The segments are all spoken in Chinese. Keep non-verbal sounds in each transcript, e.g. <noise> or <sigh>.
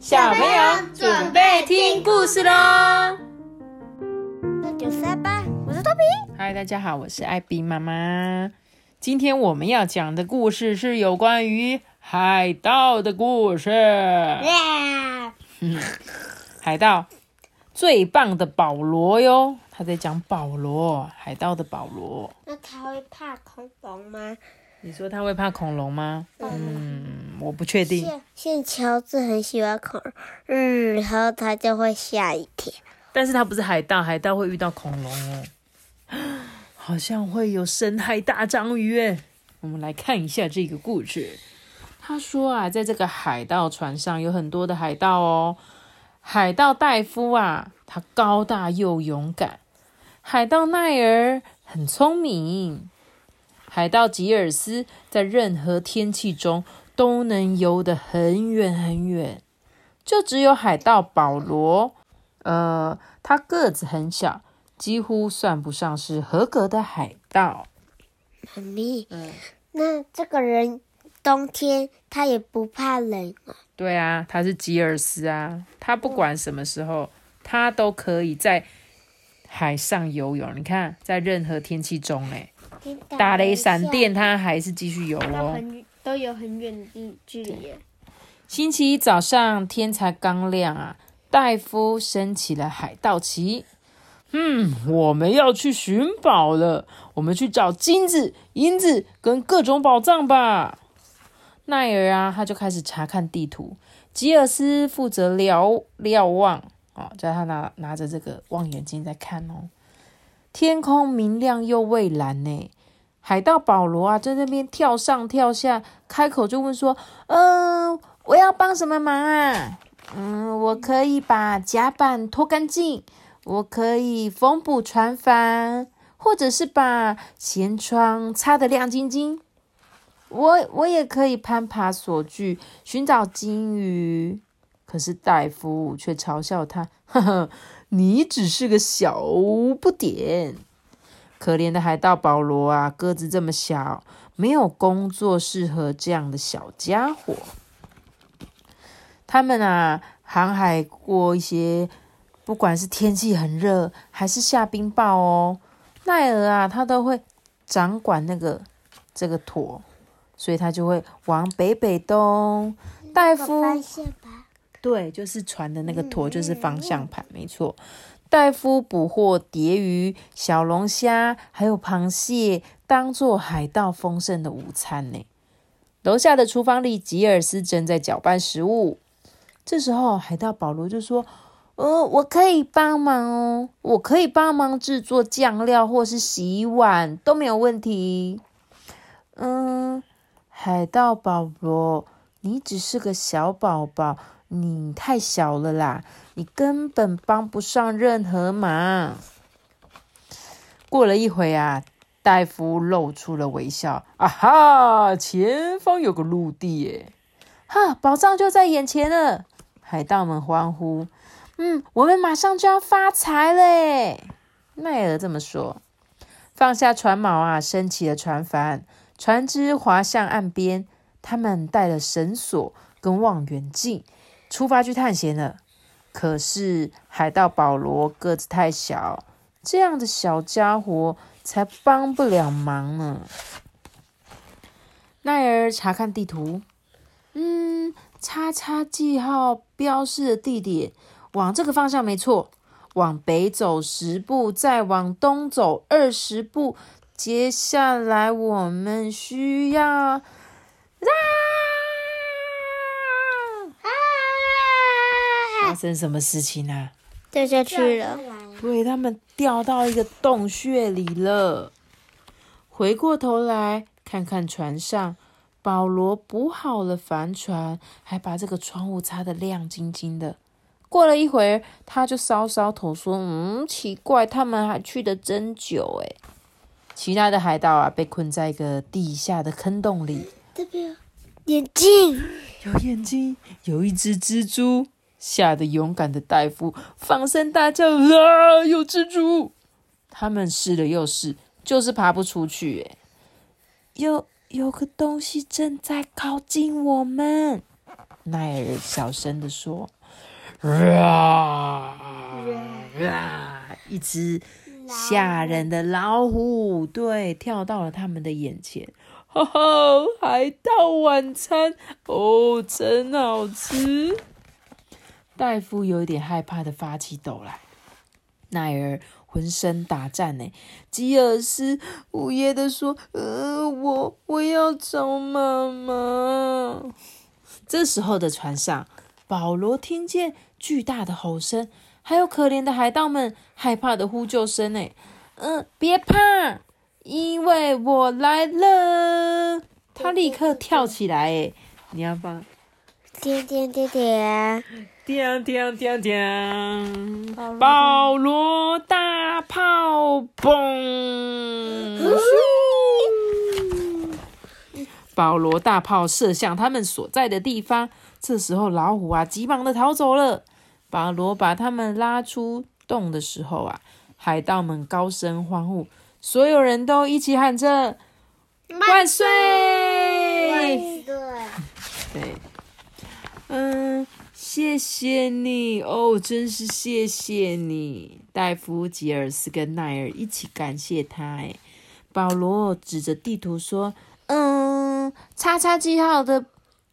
小朋友准备听故事喽！那就三吧，我是托比。嗨，大家好，我是艾比妈妈。今天我们要讲的故事是有关于海盗的故事。<laughs> 海盗最棒的保罗哟，他在讲保罗，海盗的保罗。那他会怕恐龙吗？你说他会怕恐龙吗？嗯，我不确定。现现乔治很喜欢恐龙，嗯，然后他就会吓一跳。但是他不是海盗，海盗会遇到恐龙哦，<gasps> 好像会有深海大章鱼诶。我们来看一下这个故事。他说啊，在这个海盗船上有很多的海盗哦。海盗戴夫啊，他高大又勇敢；海盗奈尔很聪明。海盗吉尔斯在任何天气中都能游得很远很远，就只有海盗保罗，呃，他个子很小，几乎算不上是合格的海盗。妈咪，嗯，那这个人冬天他也不怕冷啊？对啊，他是吉尔斯啊，他不管什么时候，他都可以在海上游泳。你看，在任何天气中，哎。打雷闪电，他还是继续游哦。都有很远的距离。星期一早上天才刚亮啊，戴夫升起了海盗旗。嗯，我们要去寻宝了，我们去找金子、银子跟各种宝藏吧。奈尔啊，他就开始查看地图。吉尔斯负责瞭瞭望，哦，叫他拿拿着这个望远镜在看哦。天空明亮又蔚蓝呢，海盗保罗啊，在那边跳上跳下，开口就问说：“嗯，我要帮什么忙啊？嗯，我可以把甲板拖干净，我可以缝补船帆，或者是把舷窗擦得亮晶晶。我我也可以攀爬索具，寻找金鱼。可是戴夫却嘲笑他，呵呵。”你只是个小不点，可怜的海盗保罗啊，个子这么小，没有工作适合这样的小家伙。他们啊，航海过一些，不管是天气很热，还是下冰雹哦，奈尔啊，他都会掌管那个这个舵，所以他就会往北北东。戴夫。对，就是船的那个舵，就是方向盘，没错。戴夫捕获蝶鱼、小龙虾，还有螃蟹，当做海盗丰盛的午餐呢。楼下的厨房里，吉尔斯正在搅拌食物。这时候，海盗保罗就说：“呃，我可以帮忙哦，我可以帮忙制作酱料或是洗碗，都没有问题。”嗯，海盗保罗，你只是个小宝宝。你太小了啦，你根本帮不上任何忙。过了一会啊，戴夫露出了微笑。啊哈，前方有个陆地耶！哈，宝藏就在眼前了！海盗们欢呼。嗯，我们马上就要发财嘞！奈尔这么说。放下船锚啊，升起了船帆，船只滑向岸边。他们带了绳索跟望远镜。出发去探险了，可是海盗保罗个子太小，这样的小家伙才帮不了忙呢。奈尔查看地图，嗯，叉叉记号标示的地点往这个方向没错，往北走十步，再往东走二十步，接下来我们需要。发生什么事情啊？掉下去了。对，他们掉到一个洞穴里了。回过头来看看船上，保罗补好了帆船，还把这个窗户擦得亮晶晶的。过了一会儿，他就搔搔头说：“嗯，奇怪，他们还去的真久诶。其他的海盗啊，被困在一个地下的坑洞里。这边眼睛有眼睛，有一只蜘蛛。吓得勇敢的大夫放声大叫：“啊，有蜘蛛！”他们试了又试，就是爬不出去。哎，有有个东西正在靠近我们。奈尔小声的说：“啊啊！”一只吓人的老虎，对，跳到了他们的眼前。哈哈，海盗晚餐哦，真好吃！戴夫有一点害怕的发起抖来。奈尔浑身打颤呢，吉尔斯呜咽的说：“呃，我我要找妈妈。”这时候的船上，保罗听见巨大的吼声，还有可怜的海盗们害怕的呼救声呢。嗯，别怕。因为我来了，他立刻跳起来。哎，你要放？点点点点，点点点点，保罗大炮嘣！保罗大炮射向他们所在的地方。这时候，老虎啊，急忙的逃走了。保罗把他们拉出洞的时候啊，海盗们高声欢呼。所有人都一起喊着“万岁！”万岁！对，嗯，谢谢你哦，真是谢谢你，戴夫、吉尔斯跟奈尔一起感谢他。哎，保罗指着地图说：“嗯，叉叉记号的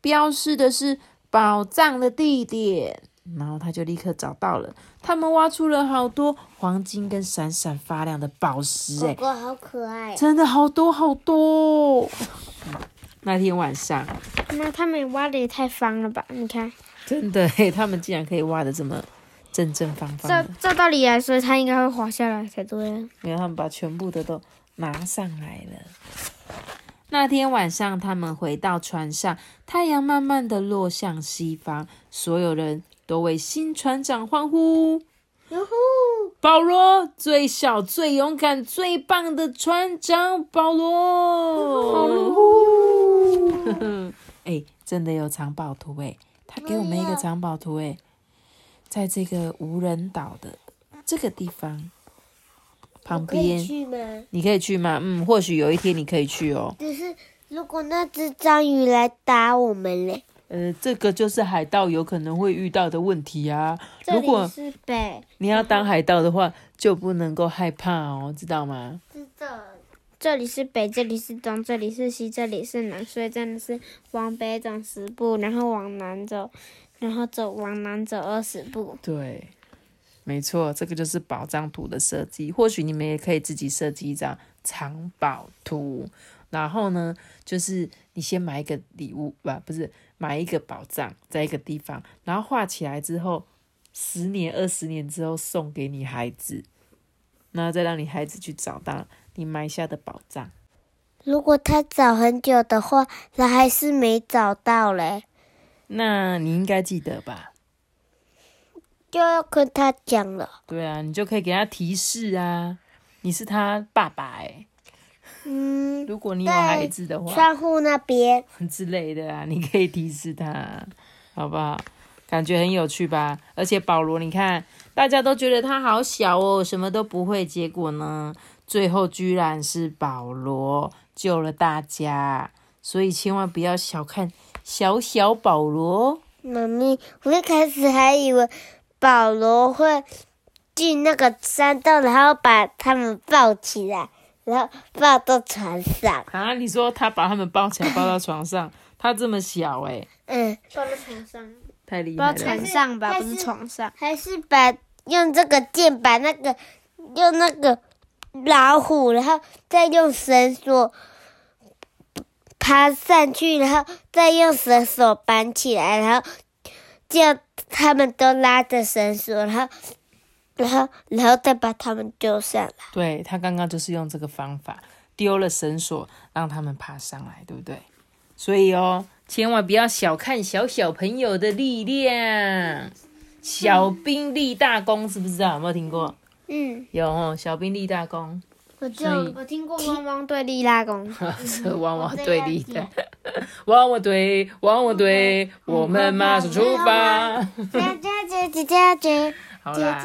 标示的是宝藏的地点。”然后他就立刻找到了，他们挖出了好多黄金跟闪闪发亮的宝石，哎，狗狗好可爱，真的好多好多。那天晚上，那他们挖的也太方了吧？你看，真的，嘿，他们竟然可以挖的这么正正方方。照照道理来说，它应该会滑下来才对。没有，他们把全部的都拿上来了。那天晚上，他们回到船上，太阳慢慢的落向西方，所有人。都为新船长欢呼！哟呼！保罗最小、最勇敢、最棒的船长保罗！保罗！<laughs> 哎，真的有藏宝图哎！他给我们一个藏宝图哎，在这个无人岛的这个地方旁边，你可以去吗？嗯，或许有一天你可以去哦。只是如果那只章鱼来打我们嘞？呃，这个就是海盗有可能会遇到的问题啊。如果是北，你要当海盗的话，就不能够害怕哦，知道吗？知道。这里是北，这里是东，这里是西，这里是南，所以真的是往北走十步，然后往南走，然后走往南走二十步。对，没错，这个就是宝藏图的设计。或许你们也可以自己设计一张藏宝图。然后呢，就是你先买一个礼物吧，不是。买一个宝藏，在一个地方，然后画起来之后，十年、二十年之后送给你孩子，然后再让你孩子去找到你埋下的宝藏。如果他找很久的话，他还是没找到嘞。那你应该记得吧？就要跟他讲了。对啊，你就可以给他提示啊。你是他爸爸哎。嗯，如果你有孩子的话，窗户那边 <laughs> 之类的啊，你可以提示他，好不好？感觉很有趣吧？而且保罗，你看，大家都觉得他好小哦，什么都不会，结果呢，最后居然是保罗救了大家，所以千万不要小看小小保罗。妈咪，我一开始还以为保罗会进那个山洞，然后把他们抱起来。然后抱到床上啊！你说他把他们抱起来抱到床上，他这么小哎？嗯，抱到床上，太厉害了。抱床上吧，不是床上，还是把用这个剑把那个用那个老虎，然后再用绳索爬上去，然后再用绳索绑起来，然后叫他们都拉着绳索，然后。然后，然后再把他们丢上来。对他刚刚就是用这个方法，丢了绳索，让他们爬上来，对不对？所以哦，千万不要小看小小朋友的力量。小兵立大功，是不知道？有没有听过？嗯，有哦。小兵立大功，我就我听过汪汪队立大功。<laughs> 是汪汪队立的。汪汪队，汪汪队，我们马上出发。加加加加加加。好啦，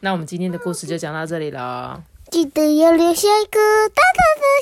那我们今天的故事就讲到这里了。记得要留下一个大大的。